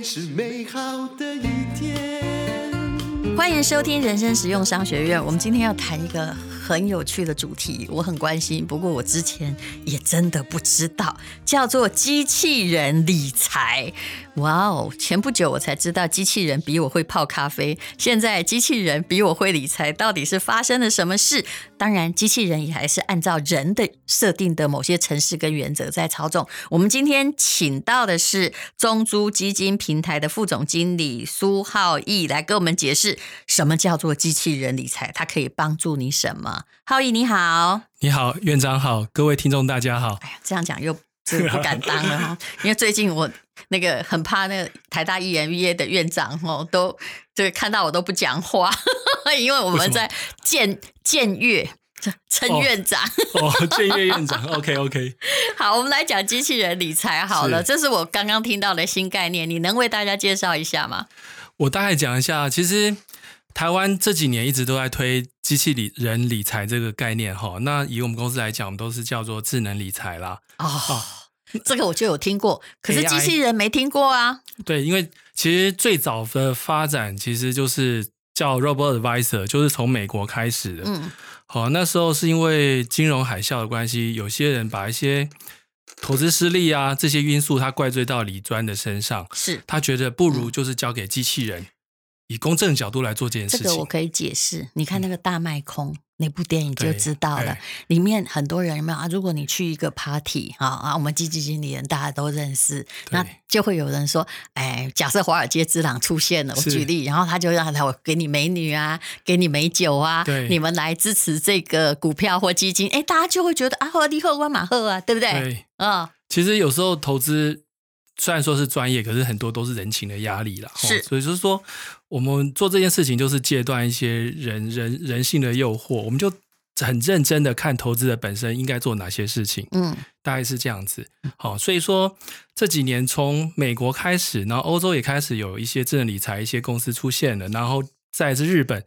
是美好的一天。欢迎收听人生实用商学院。我们今天要谈一个很有趣的主题，我很关心，不过我之前也真的不知道，叫做机器人理财。哇哦！前不久我才知道机器人比我会泡咖啡，现在机器人比我会理财，到底是发生了什么事？当然，机器人也还是按照人的设定的某些程式跟原则在操纵。我们今天请到的是中租基金平台的副总经理苏浩毅来给我们解释什么叫做机器人理财，它可以帮助你什么？浩毅你好，你好，院长好，各位听众大家好。哎呀，这样讲又真不敢当了哈，因为最近我。那个很怕那个台大 EMBA 的院长哦，都就看到我都不讲话，因为我们在僭僭越称院长哦，僭越院长，OK OK。好，我们来讲机器人理财好了，是这是我刚刚听到的新概念，你能为大家介绍一下吗？我大概讲一下，其实台湾这几年一直都在推机器理人理财这个概念哈。那以我们公司来讲，我们都是叫做智能理财啦。哦。哦这个我就有听过，可是机器人没听过啊。对，因为其实最早的发展其实就是叫 Robo Advisor，就是从美国开始的。嗯，好，那时候是因为金融海啸的关系，有些人把一些投资失利啊这些因素，他怪罪到李专的身上，是他觉得不如就是交给机器人，嗯、以公正角度来做这件事情。这个我可以解释，你看那个大卖空。嗯那部电影就知道了，里面很多人有没有啊？如果你去一个 party 啊啊，我们基金经理人大家都认识，那就会有人说，哎，假设华尔街之狼出现了，我举例，然后他就让他我给你美女啊，给你美酒啊，你们来支持这个股票或基金，哎，大家就会觉得啊，贺立贺万马赫啊，对不对？对，啊，其实有时候投资。虽然说是专业，可是很多都是人情的压力啦。是，所以就是说，我们做这件事情就是戒断一些人人人性的诱惑，我们就很认真的看投资的本身应该做哪些事情。嗯，大概是这样子。好，所以说这几年从美国开始，然后欧洲也开始有一些智能理财一些公司出现了，然后再是日本。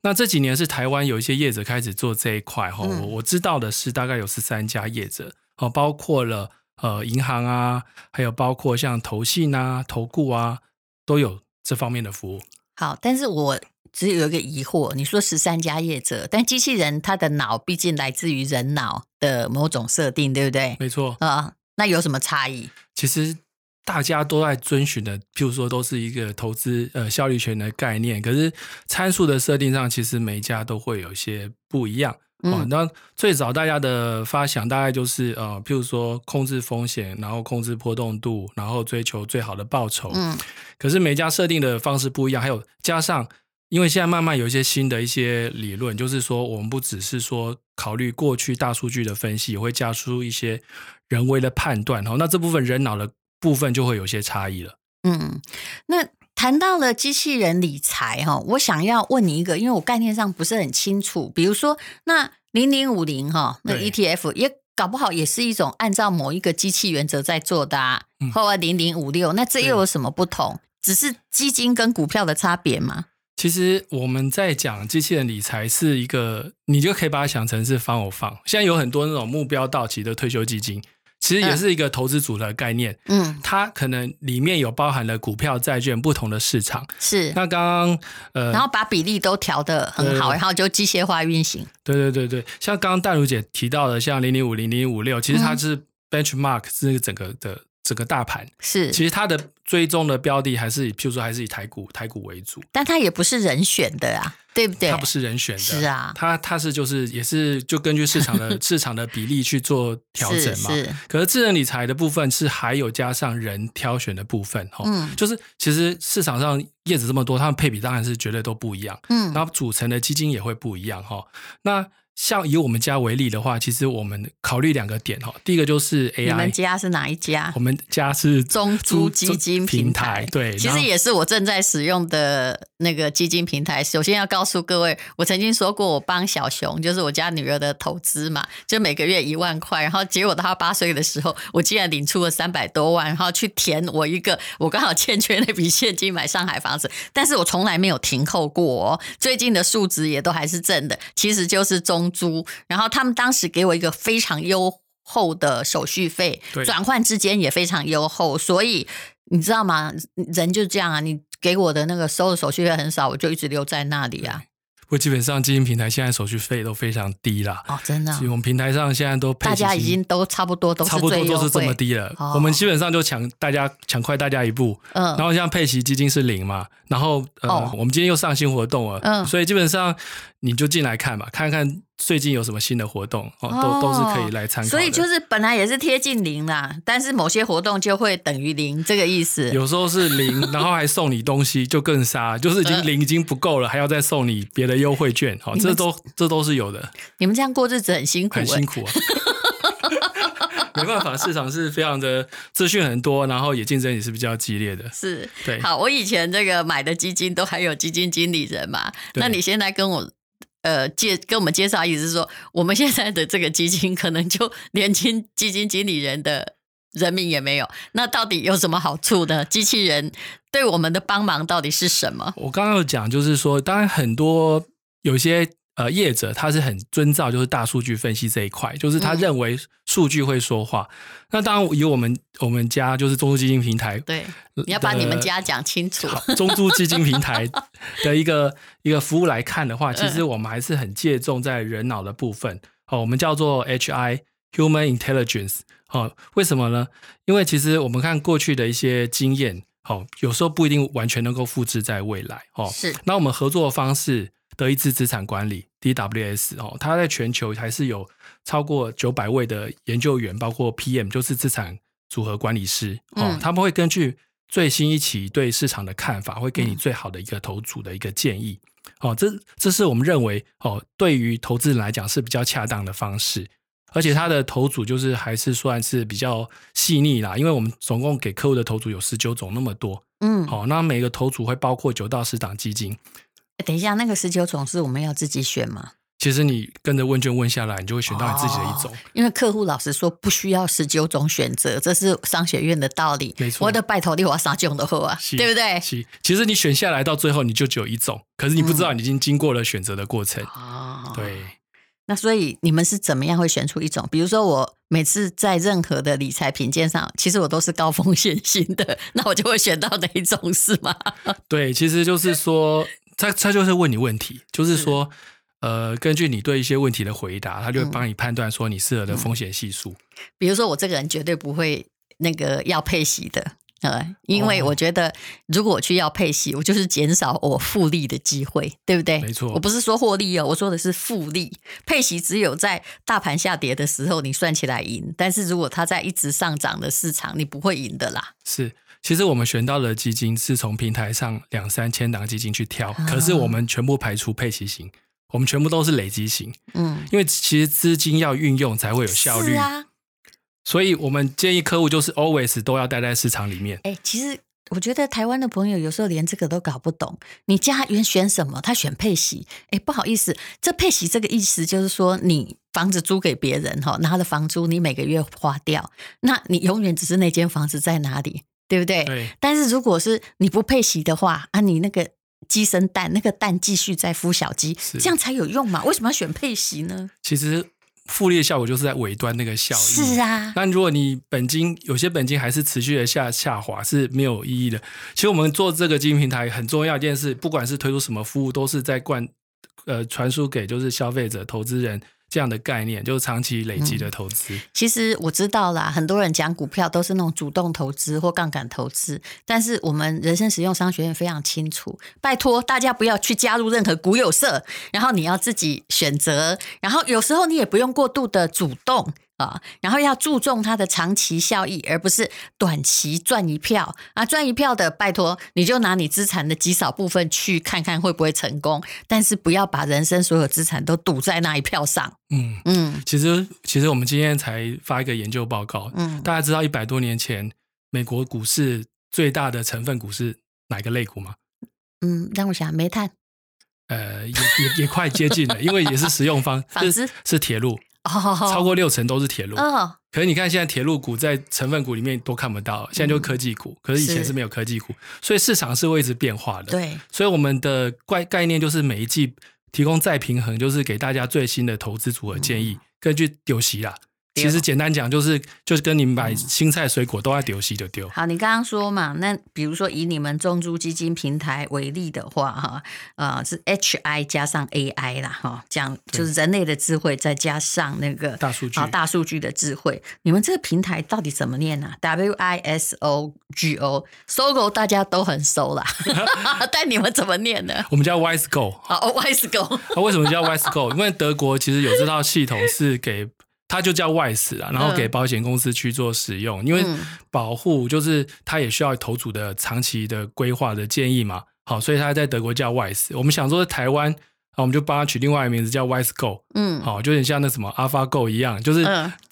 那这几年是台湾有一些业者开始做这一块。哈、嗯，我我知道的是大概有十三家业者，哦，包括了。呃，银行啊，还有包括像投信啊、投顾啊，都有这方面的服务。好，但是我只有一个疑惑，你说十三家业者，但机器人它的脑毕竟来自于人脑的某种设定，对不对？没错啊、呃，那有什么差异？其实大家都在遵循的，譬如说都是一个投资呃效率权的概念，可是参数的设定上，其实每一家都会有一些不一样。哦，那最早大家的发想大概就是呃，譬如说控制风险，然后控制波动度，然后追求最好的报酬。嗯，可是每家设定的方式不一样，还有加上，因为现在慢慢有一些新的一些理论，就是说我们不只是说考虑过去大数据的分析，也会加出一些人为的判断。哦，那这部分人脑的部分就会有些差异了。嗯，那。谈到了机器人理财哈，我想要问你一个，因为我概念上不是很清楚。比如说，那零零五零哈，那 ETF 也搞不好也是一种按照某一个机器原则在做的啊。或者零零五六，那这又有什么不同？只是基金跟股票的差别吗？其实我们在讲机器人理财是一个，你就可以把它想成是放我放。现在有很多那种目标到期的退休基金。其实也是一个投资组的概念，嗯，它可能里面有包含了股票、债券不同的市场，是。那刚刚呃，然后把比例都调得很好，对然后就机械化运行。对对对对，像刚刚淡如姐提到的，像零零五零零五六，其实它是 benchmark 是整个的。整个大盘。是，其实它的追踪的标的还是以，譬如说还是以台股台股为主，但它也不是人选的啊，对不对？它不是人选的，是啊，它它是就是也是就根据市场的 市场的比例去做调整嘛。是，是。可是智能理财的部分是还有加上人挑选的部分哈，嗯，就是其实市场上叶子这么多，它们配比当然是绝对都不一样，嗯，然后组成的基金也会不一样哈，那。像以我们家为例的话，其实我们考虑两个点哈。第一个就是 AI。你们家是哪一家？我们家是中租基金平台。对，其实也是我正在使用的那个基金平台。首先要告诉各位，我曾经说过，我帮小熊，就是我家女儿的投资嘛，就每个月一万块。然后结果到她八岁的时候，我竟然领出了三百多万，然后去填我一个我刚好欠缺那笔现金买上海房子，但是我从来没有停扣过哦。最近的数值也都还是正的，其实就是中。租，然后他们当时给我一个非常优厚的手续费，转换之间也非常优厚，所以你知道吗？人就这样啊，你给我的那个收的手续费很少，我就一直留在那里啊。不过基本上基金平台现在手续费都非常低啦。哦，真的、哦。所以我们平台上现在都配，大家已经都差不多都是差不多都是这么低了。哦、我们基本上就抢大家抢快大家一步。嗯。然后像佩奇基金是零嘛，然后呃、哦，我们今天又上新活动了。嗯。所以基本上你就进来看吧，看看。最近有什么新的活动哦？都都是可以来参考。所以就是本来也是贴近零啦，但是某些活动就会等于零，这个意思。有时候是零，然后还送你东西，就更杀，就是已经零已经不够了，还要再送你别的优惠券，好，这都这都是有的。你们这样过日子很辛苦，很辛苦啊。没办法，市场是非常的资讯很多，然后也竞争也是比较激烈的。是，对。好，我以前这个买的基金都还有基金经理人嘛，那你现在跟我。呃，介跟我们介绍，意思是说，我们现在的这个基金可能就 连经基金经理人的人名也没有。那到底有什么好处呢？机器人对我们的帮忙到底是什么？我刚刚有讲，就是说，当然很多有些。呃，业者他是很遵照就是大数据分析这一块，就是他认为数据会说话。嗯、那当然以我们我们家就是中租基金平台，对，你要把你们家讲清楚。中租基金平台 的一个一个服务来看的话，其实我们还是很借重在人脑的部分。哦，我们叫做 HI Human Intelligence。哦，为什么呢？因为其实我们看过去的一些经验，哦，有时候不一定完全能够复制在未来。哦，是。那我们合作的方式。德意志资产管理 DWS 哦，它在全球还是有超过九百位的研究员，包括 PM，就是资产组合管理师哦、嗯，他们会根据最新一期对市场的看法，会给你最好的一个投组的一个建议哦。这这是我们认为哦，对于投资人来讲是比较恰当的方式，而且它的投组就是还是算是比较细腻啦，因为我们总共给客户的投组有十九种那么多，嗯，好，那每个投组会包括九到十档基金。等一下，那个十九种是我们要自己选吗？其实你跟着问卷问下来，你就会选到你自己的一种。哦、因为客户老实说不需要十九种选择，这是商学院的道理。没错，我的拜托你我要三种的货啊，对不对？其实你选下来到最后你就只有一种，可是你不知道你已经经过了选择的过程。哦、对。那所以你们是怎么样会选出一种？比如说我每次在任何的理财品鉴上，其实我都是高风险型的，那我就会选到哪一种是吗？对，其实就是说。他他就是问你问题，就是说，呃，根据你对一些问题的回答，他就会帮你判断说你适合的风险系数。比如说，我这个人绝对不会那个要配息的，呃，因为我觉得如果我去要配息，我就是减少我复利的机会，对不对？没错，我不是说获利哦，我说的是复利。配息只有在大盘下跌的时候你算起来赢，但是如果它在一直上涨的市场，你不会赢的啦。是。其实我们选到的基金是从平台上两三千档基金去挑，可是我们全部排除配息型，我们全部都是累积型。嗯，因为其实资金要运用才会有效率。啊，所以我们建议客户就是 always 都要待在市场里面。哎，其实我觉得台湾的朋友有时候连这个都搞不懂。你家原选什么？他选配息。哎，不好意思，这配息这个意思就是说，你房子租给别人哈，拿了房租你每个月花掉，那你永远只是那间房子在哪里？对不对？对。但是如果是你不配息的话，啊，你那个鸡生蛋，那个蛋继续再孵小鸡，这样才有用嘛？为什么要选配息呢？其实复利的效果就是在尾端那个效益。是啊。但如果你本金有些本金还是持续的下下滑，是没有意义的。其实我们做这个基金平台很重要一件事，不管是推出什么服务，都是在灌呃传输给就是消费者、投资人。这样的概念就是长期累积的投资。嗯。其实我知道啦，很多人讲股票都是那种主动投资或杠杆投资，但是我们人生实用商学院非常清楚，拜托大家不要去加入任何股友社，然后你要自己选择，然后有时候你也不用过度的主动。啊，然后要注重它的长期效益，而不是短期赚一票啊！赚一票的，拜托你就拿你资产的极少部分去看看会不会成功，但是不要把人生所有资产都赌在那一票上。嗯嗯，其实其实我们今天才发一个研究报告，嗯，大家知道一百多年前美国股市最大的成分股是哪个类股吗？嗯，让我想煤炭。呃，也也也快接近了，因为也是实用方，纺织是是铁路。超过六成都是铁路，可是你看现在铁路股在成分股里面都看不到，现在就科技股，可是以前是没有科技股，所以市场是会一直变化的。对，所以我们的概概念就是每一季提供再平衡，就是给大家最新的投资组合建议，根据丢息啦，其实简单讲就是就是跟你们买青菜水果都要丢西就丢。好，你刚刚说嘛，那比如说以你们中租基金平台为例的话，哈，呃，是 H I 加上 A I 啦，哈，讲就是人类的智慧再加上那个大数据，大数据的智慧。你们这个平台到底怎么念呢、啊、？W I S O G O，SOGO 大家都很熟啦，但你们怎么念呢？我们叫 Wise Go。哦，Wise Go。那为什么叫 Wise Go？因为德国其实有这套系统是给。它就叫 Wise 啊，然后给保险公司去做使用，嗯、因为保护就是它也需要投主的长期的规划的建议嘛，好，所以它在德国叫 Wise。我们想说台湾，我们就帮他取另外一个名字叫 Wise Go，嗯，好，就有点像那什么 AlphaGo 一样，就是。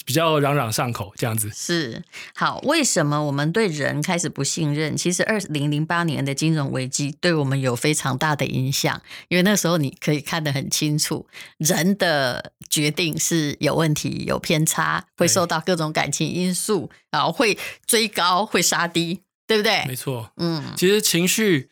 比较朗朗上口这样子。是。好，为什么我们对人开始不信任？其实二零零八年的金融危机对我们有非常大的影响，因为那时候你可以看得很清楚，人的决定是有问题、有偏差，会受到各种感情因素，然后会追高、会杀低，对不对？没错，嗯，其实情绪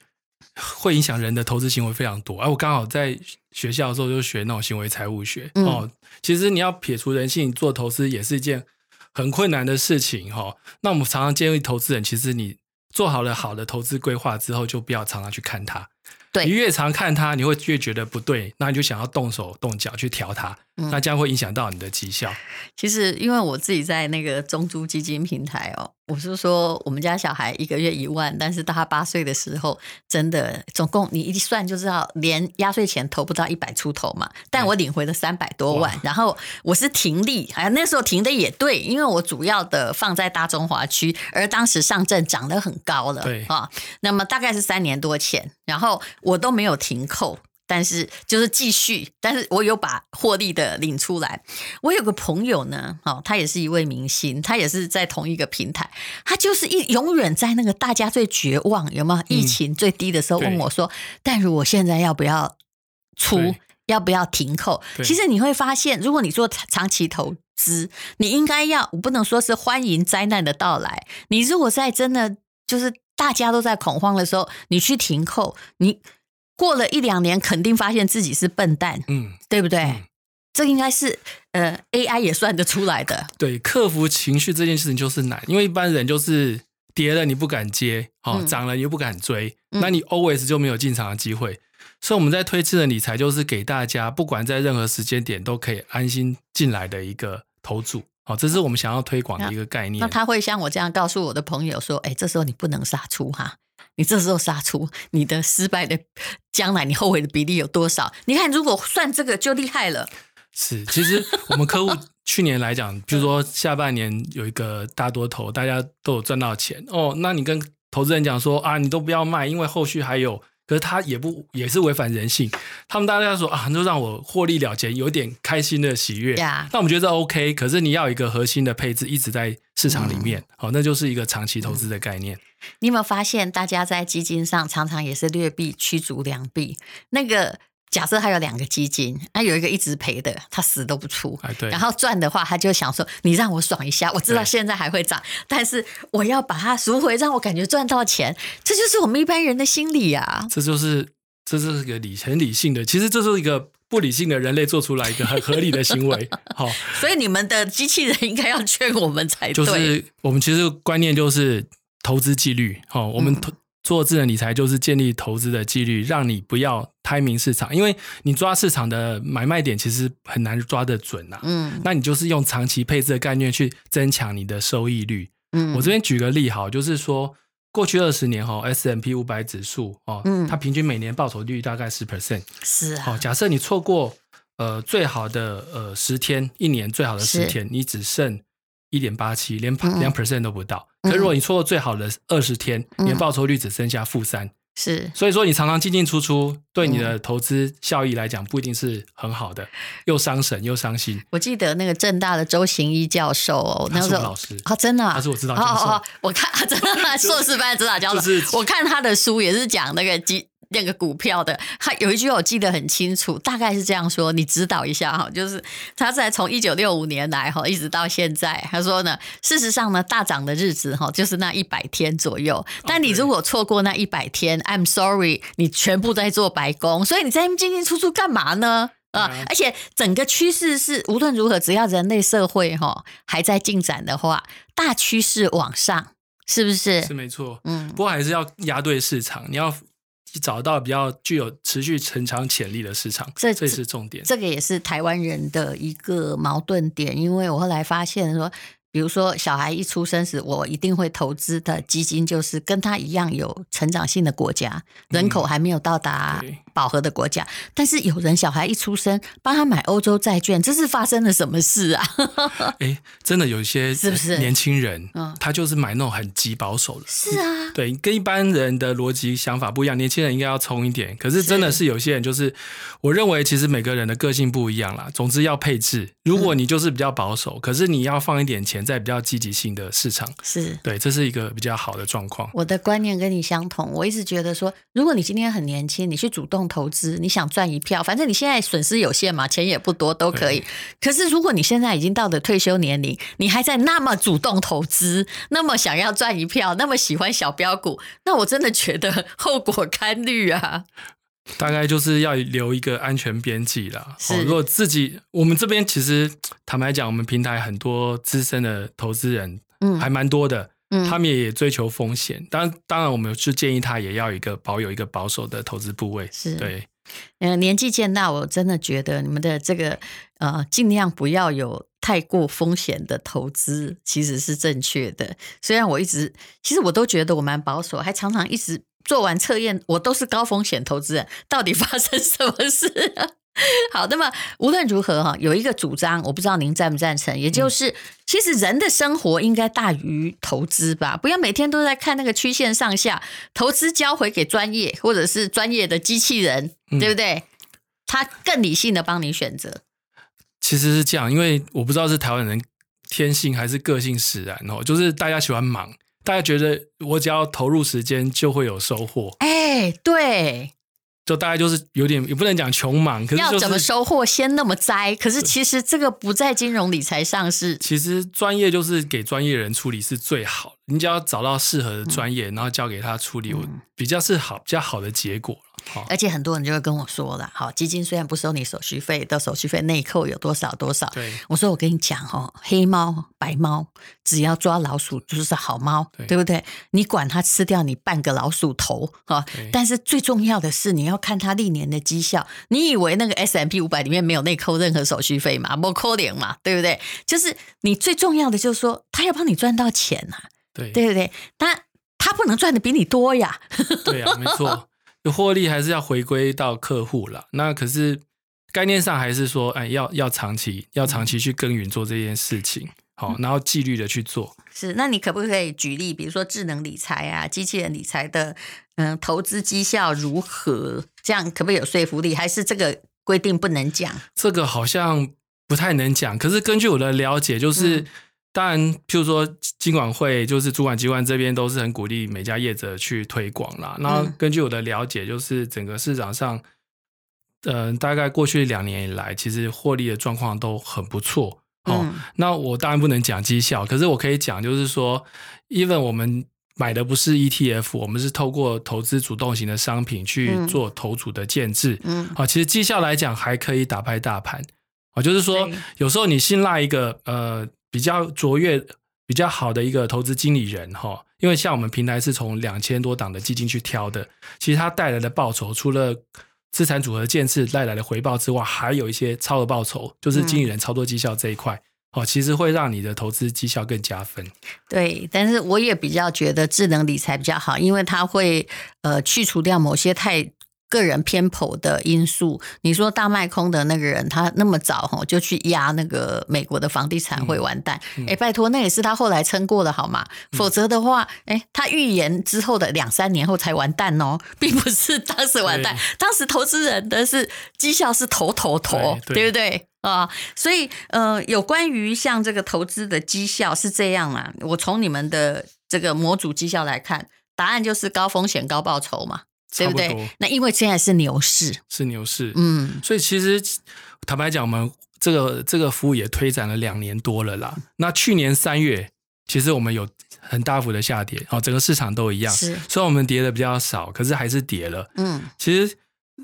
会影响人的投资行为非常多。而我刚好在学校的时候就学那种行为财务学哦。嗯其实你要撇除人性做投资也是一件很困难的事情哈。那我们常常建议投资人，其实你做好了好的投资规划之后，就不要常常去看它。对，你越常看它，你会越觉得不对，那你就想要动手动脚去调它。那这样会影响到你的绩效。其实，因为我自己在那个中租基金平台哦，我是说我们家小孩一个月一万，但是到他八岁的时候，真的总共你一算就知道，连压岁钱投不到一百出头嘛。但我领回了三百多万，然后我是停利，哎，那时候停的也对，因为我主要的放在大中华区，而当时上证涨得很高了，对啊，那么大概是三年多前，然后我都没有停扣。但是就是继续，但是我有把获利的领出来。我有个朋友呢，哦，他也是一位明星，他也是在同一个平台，他就是一永远在那个大家最绝望，有没有疫情最低的时候问我说：“但如果现在要不要出，要不要停扣？”其实你会发现，如果你做长期投资，你应该要，我不能说是欢迎灾难的到来。你如果在真的就是大家都在恐慌的时候，你去停扣，你。过了一两年，肯定发现自己是笨蛋，嗯，对不对？嗯、这应该是呃，AI 也算得出来的。对，克服情绪这件事情就是难，因为一般人就是跌了你不敢接，哦，涨了你又不敢追，嗯、那你 always 就没有进场的机会。所以我们在推智能理财，就是给大家不管在任何时间点都可以安心进来的一个投组。哦，这是我们想要推广的一个概念。那，那他会像我这样告诉我的朋友说：“哎，这时候你不能杀出哈。”你这时候杀出，你的失败的将来，你后悔的比例有多少？你看，如果算这个就厉害了。是，其实我们客户去年来讲，比如说下半年有一个大多头，大家都有赚到钱哦。那你跟投资人讲说啊，你都不要卖，因为后续还有。可是他也不也是违反人性，他们大家说啊，就让我获利了结，有点开心的喜悦。那我们觉得 OK，可是你要一个核心的配置一直在市场里面，好、嗯，那就是一个长期投资的概念。你有没有发现，大家在基金上常常也是劣币驱逐良币？那个。假设他有两个基金，那有一个一直赔的，他死都不出。哎、对。然后赚的话，他就想说：“你让我爽一下，我知道现在还会涨，但是我要把它赎回，让我感觉赚到钱。”这就是我们一般人的心理啊。这就是这就是一个理很理性的，其实这是一个不理性的人类做出来一个很 合理的行为。好，所以你们的机器人应该要劝我们才对。就是我们其实观念就是投资纪律。好，我们投。嗯做智能理财就是建立投资的纪律，让你不要胎明市场，因为你抓市场的买卖点其实很难抓得准呐、啊。嗯，那你就是用长期配置的概念去增强你的收益率。嗯，我这边举个例哈，就是说过去二十年哈，S M P 五百指数哦，嗯，它平均每年报酬率大概十 percent。是啊。好，假设你错过呃最好的呃十天，一年最好的十天，你只剩。一点八七，连两 percent 都不到。嗯、可是如果你错过最好的二十天，嗯、年报酬率只剩下负三。是，所以说你常常进进出出，对你的投资效益来讲，不一定是很好的，又伤神又伤心。我记得那个正大的周行一教授哦，那时候老师啊，真的，他是我指导教授。哦哦、我看 真的 硕士班指导教授，就是、我看他的书也是讲那个基。那个股票的，他有一句我记得很清楚，大概是这样说，你指导一下哈，就是他在从一九六五年来哈，一直到现在，他说呢，事实上呢，大涨的日子哈，就是那一百天左右，但你如果错过那一百天，I'm sorry，你全部在做白工，所以你在进进出出干嘛呢？啊，而且整个趋势是无论如何，只要人类社会哈还在进展的话，大趋势往上，是不是？是没错，嗯，不过还是要压对市场，你要找到比较具有持续成长潜力的市场，这这是重点。这个也是台湾人的一个矛盾点，因为我后来发现说。比如说，小孩一出生时，我一定会投资的基金就是跟他一样有成长性的国家，人口还没有到达饱和的国家。但是有人小孩一出生，帮他买欧洲债券，这是发生了什么事啊？哎，真的有一些是不是年轻人？嗯，他就是买那种很极保守的。是啊，对，跟一般人的逻辑想法不一样。年轻人应该要冲一点，可是真的是有些人就是，我认为其实每个人的个性不一样啦。总之要配置。如果你就是比较保守，可是你要放一点钱。在比较积极性的市场，是对，这是一个比较好的状况。我的观念跟你相同，我一直觉得说，如果你今天很年轻，你去主动投资，你想赚一票，反正你现在损失有限嘛，钱也不多，都可以。可是如果你现在已经到了退休年龄，你还在那么主动投资，那么想要赚一票，那么喜欢小标股，那我真的觉得后果堪虑啊。大概就是要留一个安全边际啦。是，如果自己我们这边其实坦白讲，我们平台很多资深的投资人，嗯，还蛮多的，嗯，他们也追求风险。当然，当然，我们是建议他也要一个保有一个保守的投资部位。是，对。嗯，年纪渐大，我真的觉得你们的这个呃，尽量不要有太过风险的投资，其实是正确的。虽然我一直，其实我都觉得我蛮保守，还常常一直。做完测验，我都是高风险投资人，到底发生什么事啊？好，那么无论如何哈，有一个主张，我不知道您赞不赞成，也就是，嗯、其实人的生活应该大于投资吧，不要每天都在看那个曲线上下，投资交回给专业或者是专业的机器人，嗯、对不对？他更理性的帮你选择。其实是这样，因为我不知道是台湾人天性还是个性使然哦，就是大家喜欢忙。大家觉得我只要投入时间就会有收获，哎，对，就大概就是有点也不能讲穷忙，可是、就是、要怎么收获先那么栽，可是其实这个不在金融理财上是，其实专业就是给专业人处理是最好，你只要找到适合的专业，嗯、然后交给他处理，嗯、比较是好比较好的结果。而且很多人就会跟我说了，好，基金虽然不收你手续费，的手续费内扣有多少多少。对，我说我跟你讲哦，黑猫白猫，只要抓老鼠就是好猫，对，对不对？你管它吃掉你半个老鼠头哈，但是最重要的是你要看它历年的绩效。你以为那个 S M P 五百里面没有内扣任何手续费吗？不扣点嘛，对不对？就是你最重要的就是说，他要帮你赚到钱呐，对，对不对？他他不能赚的比你多呀，对呀，没错。获利还是要回归到客户了，那可是概念上还是说，哎，要要长期，要长期去耕耘做这件事情，好，然后纪律的去做。是，那你可不可以举例，比如说智能理财啊、机器人理财的，嗯，投资绩效如何？这样可不可以有说服力？还是这个规定不能讲？这个好像不太能讲。可是根据我的了解，就是。嗯当然，譬如说，金管会就是主管机关这边都是很鼓励每家业者去推广啦。那根据我的了解，就是整个市场上，嗯、呃，大概过去两年以来，其实获利的状况都很不错。哦，嗯、那我当然不能讲绩效，可是我可以讲，就是说，even 我们买的不是 ETF，我们是透过投资主动型的商品去做投组的建制。嗯，啊，其实绩效来讲还可以打败大盘。啊，就是说，有时候你信赖一个呃。比较卓越、比较好的一个投资经理人哈，因为像我们平台是从两千多档的基金去挑的，其实它带来的报酬，除了资产组合建设带来的回报之外，还有一些超额报酬，就是经理人操作绩效这一块哦，其实会让你的投资绩效更加分。对，但是我也比较觉得智能理财比较好，因为它会呃去除掉某些太。个人偏颇的因素，你说大卖空的那个人，他那么早哈就去压那个美国的房地产会完蛋？哎、拜托，那也是他后来撑过的好吗？嗯、否则的话，哎，他预言之后的两三年后才完蛋哦，并不是当时完蛋，当时投资人的是绩效是头头头，对，对不对啊？所以呃，有关于像这个投资的绩效是这样啊？我从你们的这个模组绩效来看，答案就是高风险高报酬嘛。对不对？那因为现在是牛市，是牛市，嗯，所以其实坦白讲，我们这个这个服务也推展了两年多了啦。那去年三月，其实我们有很大幅的下跌，哦，整个市场都一样，是，虽然我们跌的比较少，可是还是跌了，嗯，其实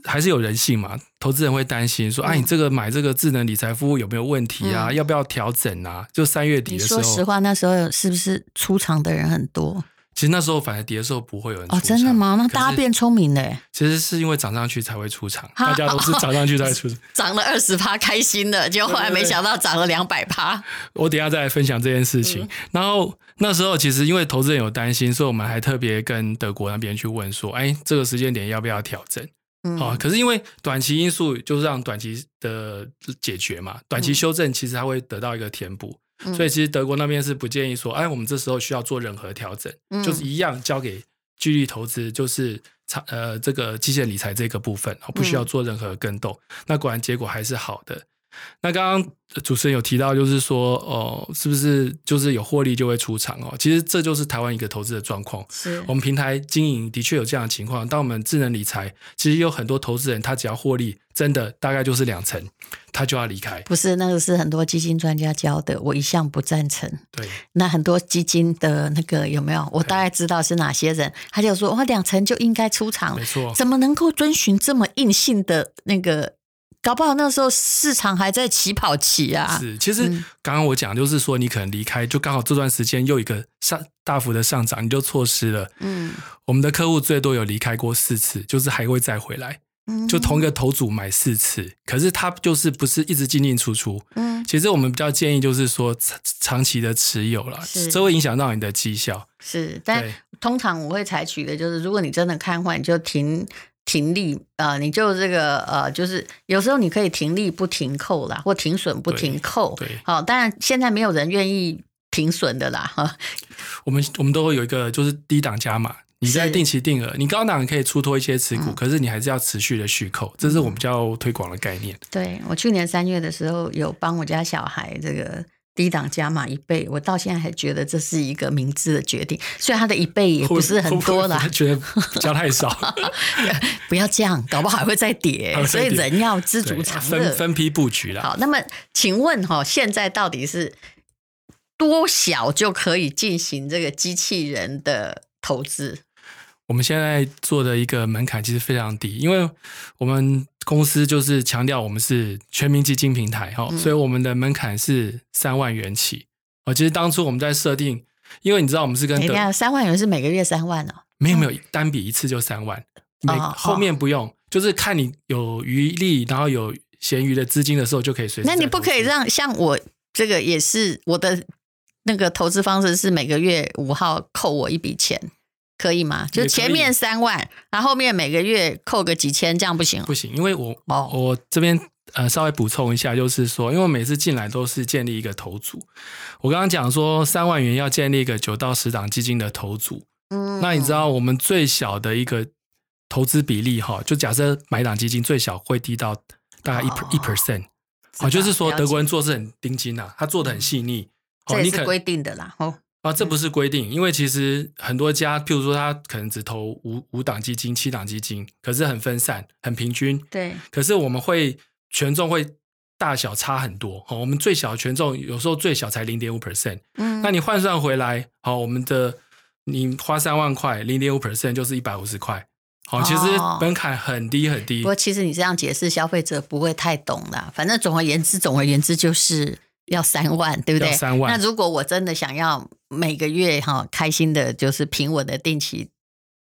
还是有人性嘛。投资人会担心说，哎、嗯啊，你这个买这个智能理财服务有没有问题啊？嗯、要不要调整啊？就三月底的时候，说实话，那时候是不是出场的人很多？其实那时候反而跌的时候不会有人出场。哦，真的吗？那大家变聪明了。其实是因为涨上去才会出场，大家都是涨上去才会出场。涨了二十趴，开心的，结果后来没想到涨了两百趴。我等一下再来分享这件事情。嗯、然后那时候其实因为投资人有担心，所以我们还特别跟德国那边去问说，哎，这个时间点要不要调整？嗯，好。可是因为短期因素就是让短期的解决嘛，短期修正其实它会得到一个填补。所以其实德国那边是不建议说，哎，我们这时候需要做任何调整，嗯、就是一样交给纪律投资，就是长呃这个机械理财这个部分，不需要做任何更动。嗯、那果然结果还是好的。那刚刚主持人有提到，就是说，哦，是不是就是有获利就会出场哦？其实这就是台湾一个投资的状况。是我们平台经营的确有这样的情况。当我们智能理财，其实有很多投资人，他只要获利，真的大概就是两成，他就要离开。不是那个是很多基金专家教的，我一向不赞成。对，那很多基金的那个有没有？我大概知道是哪些人，他就说，哇，两成就应该出场，没错，怎么能够遵循这么硬性的那个？搞不好那时候市场还在起跑期啊！是，其实刚刚我讲就是说，你可能离开，就刚好这段时间又一个上大幅的上涨，你就错失了。嗯，我们的客户最多有离开过四次，就是还会再回来。嗯，就同一个头组买四次，可是它就是不是一直进进出出。嗯，其实我们比较建议就是说长长期的持有了，这会影响到你的绩效。是，但通常我会采取的就是，如果你真的看坏，你就停。停利啊、呃，你就这个呃，就是有时候你可以停利不停扣啦，或停损不停扣。对，好，当然现在没有人愿意停损的啦哈。我们我们都会有一个就是低档加码，你在定期定额，你高档可以出脱一些持股，嗯、可是你还是要持续的续扣，这是我们比较推广的概念。对，我去年三月的时候有帮我家小孩这个。低档加码一倍，我到现在还觉得这是一个明智的决定。虽然它的一倍也不是很多啦，觉得加太少，不要这样，搞不好还会再跌。再跌，所以人要知足常乐，分分批布局了。好，那么请问哈，现在到底是多小就可以进行这个机器人的投资？我们现在做的一个门槛其实非常低，因为我们公司就是强调我们是全民基金平台哈，嗯、所以我们的门槛是三万元起。哦，其实当初我们在设定，因为你知道我们是跟等下三万元是每个月三万哦，没有没有，单笔一次就三万，每后面不用，就是看你有余力，然后有闲余的资金的时候就可以随时。那你不可以让像我这个也是我的那个投资方式是每个月五号扣我一笔钱。可以吗？就前面三万，然后后面每个月扣个几千，这样不行？不行，因为我我这边呃稍微补充一下，就是说，因为我每次进来都是建立一个投组。我刚刚讲说三万元要建立一个九到十档基金的投组，嗯，那你知道我们最小的一个投资比例哈，就假设买档基金最小会低到大概一一 percent，哦，就是说德国人做事很盯紧呐，他做的很细腻，这也是规定的啦，哦。啊，这不是规定，因为其实很多家，譬如说他可能只投五五档基金、七档基金，可是很分散、很平均。对。可是我们会权重会大小差很多，好，我们最小的权重有时候最小才零点五 percent。嗯。那你换算回来，好，我们的你花三万块，零点五 percent 就是一百五十块。好，其实门槛很低很低。不过其实你这样解释，消费者不会太懂啦。反正总而言之，总而言之就是。要三万，对不对？三万。那如果我真的想要每个月哈开心的，就是平稳的定期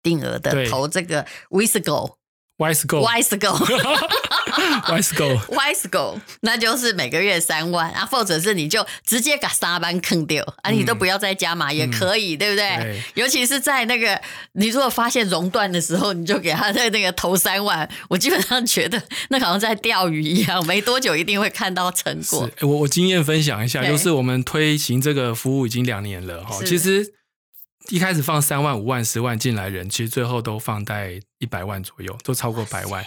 定额的投这个 Wisgo。Wise Go, Wise Go, Wise Go, 那就是每个月三万啊，或者是你就直接把沙班坑掉啊，你都不要再加码也可以，嗯、对不对？对，尤其是在那个你如果发现熔断的时候，你就给他在那个投三万，我基本上觉得那好像在钓鱼一样，没多久一定会看到成果。我我经验分享一下，就是我们推行这个服务已经两年了哈，其实。一开始放三万、五万、十万进来人，其实最后都放在一百万左右，都超过百万，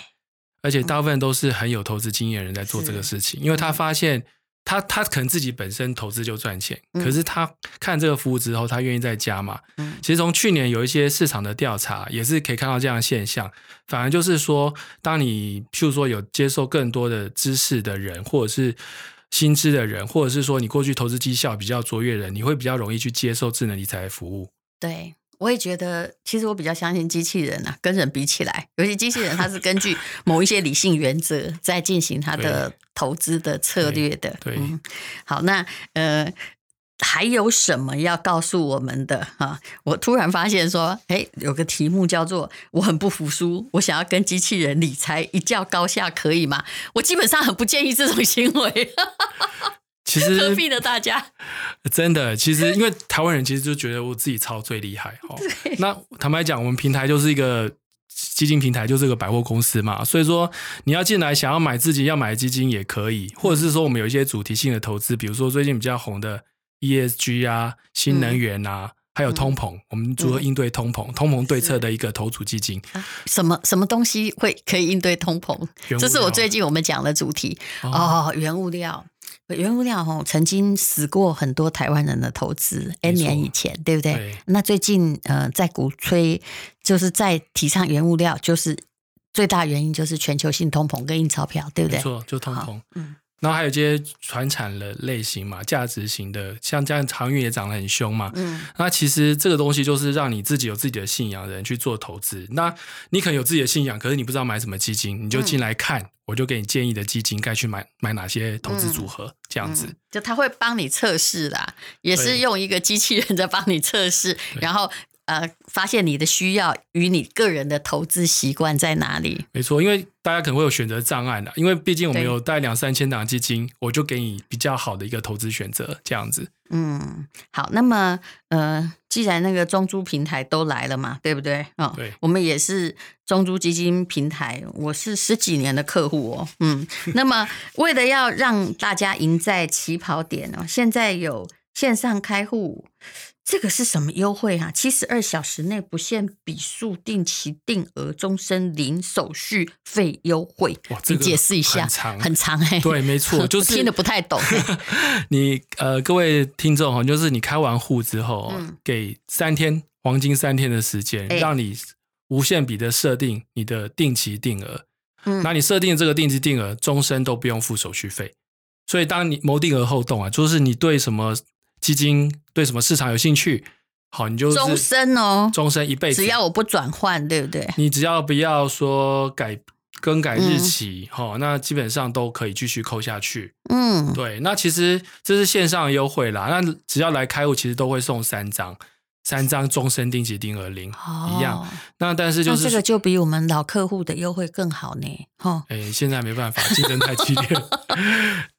而且大部分都是很有投资经验的人在做这个事情，因为他发现他他可能自己本身投资就赚钱，可是他看这个服务之后，他愿意再加码。其实从去年有一些市场的调查，也是可以看到这样的现象，反而就是说，当你譬如说有接受更多的知识的人，或者是薪资的人，或者是说你过去投资绩效比较卓越的人，你会比较容易去接受智能理财服务。对，我也觉得，其实我比较相信机器人啊，跟人比起来，尤其机器人它是根据 某一些理性原则在进行它的投资的策略的。对，对嗯、好，那呃。还有什么要告诉我们的啊？我突然发现说，哎，有个题目叫做“我很不服输，我想要跟机器人理财一较高下，可以吗？”我基本上很不建议这种行为。其实 何必的？大家真的，其实因为台湾人其实就觉得我自己超最厉害哦。那坦白讲，我们平台就是一个基金平台，就是一个百货公司嘛。所以说，你要进来想要买自己要买的基金也可以，或者是说我们有一些主题性的投资，比如说最近比较红的。ESG 啊，新能源啊，嗯、还有通膨，嗯、我们如何应对通膨？嗯、通膨对策的一个投组基金，啊、什么什么东西会可以应对通膨？这是我最近我们讲的主题哦，哦。原物料，原物料哦，曾经死过很多台湾人的投资，N 年以前，对不对？对，那最近呃，在鼓吹，就是在提倡原物料，就是最大原因就是全球性通膨跟印钞票，对不对？没错，就通膨，嗯。然后还有一些传产的类型嘛，价值型的，像这样航运也涨得很凶嘛。嗯，那其实这个东西就是让你自己有自己的信仰的人去做投资。那你可能有自己的信仰，可是你不知道买什么基金，你就进来看，嗯、我就给你建议的基金该去买买哪些投资组合，嗯、这样子。就他会帮你测试啦，也是用一个机器人在帮你测试，然后。呃，发现你的需要与你个人的投资习惯在哪里？没错，因为大家可能会有选择障碍的，因为毕竟我们有带两三千档基金，我就给你比较好的一个投资选择，这样子。嗯，好，那么呃，既然那个中租平台都来了嘛，对不对？哦，对，我们也是中租基金平台，我是十几年的客户哦。嗯，那么为了要让大家赢在起跑点哦，现在有线上开户。这个是什么优惠啊？七十二小时内不限笔数，定期定额，终身零手续费优惠。哇，这个、你解释一下，很长，很长哎、欸。对，没错，就是听得不太懂。你呃，各位听众哈，就是你开完户之后，嗯、给三天黄金三天的时间，欸、让你无限笔的设定你的定期定额。嗯，那你设定这个定期定额，终身都不用付手续费。所以当你谋定而后动啊，就是你对什么？基金对什么市场有兴趣？好，你就终身哦，终身一辈子，只要我不转换，对不对？你只要不要说改更改日期，好、嗯，那基本上都可以继续扣下去。嗯，对，那其实这是线上的优惠啦。那只要来开户，其实都会送三张，三张终身定期定额零、哦、一样。那但是就是这个就比我们老客户的优惠更好呢。哈，哎，现在没办法，竞争太激烈。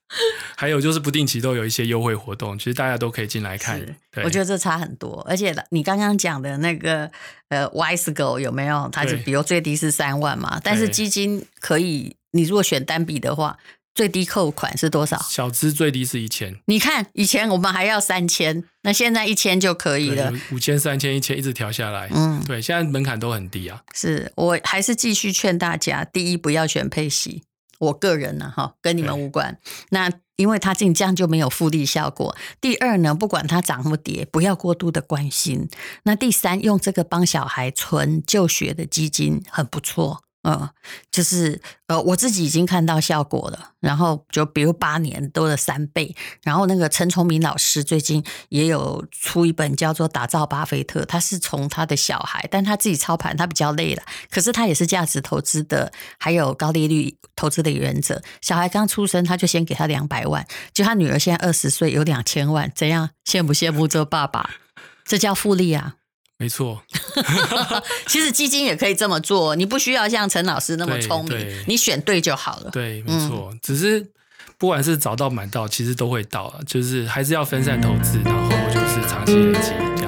还有就是不定期都有一些优惠活动，其实大家都可以进来看。我觉得这差很多，而且你刚刚讲的那个呃，WISEGO 有没有？它就比如最低是三万嘛，但是基金可以，你如果选单笔的话，最低扣款是多少？小资最低是一千。你看以前我们还要三千，那现在一千就可以了。五千、三千、一千一直调下来。嗯，对，现在门槛都很低啊。是我还是继续劝大家，第一不要选配息。我个人呢，哈，跟你们无关。那因为它这样就没有复利效果。第二呢，不管它涨或跌，不要过度的关心。那第三，用这个帮小孩存就学的基金很不错。嗯，就是呃，我自己已经看到效果了。然后就比如八年多了三倍。然后那个陈崇明老师最近也有出一本叫做《打造巴菲特》，他是从他的小孩，但他自己操盘，他比较累了。可是他也是价值投资的，还有高利率投资的原则。小孩刚出生，他就先给他两百万，就他女儿现在二十岁，有两千万，怎样？羡不羡慕这爸爸？这叫复利啊！没错，其实基金也可以这么做，你不需要像陈老师那么聪明，你选对就好了。对，没错，嗯、只是不管是早到晚到，其实都会到，就是还是要分散投资，然后就是长期累积。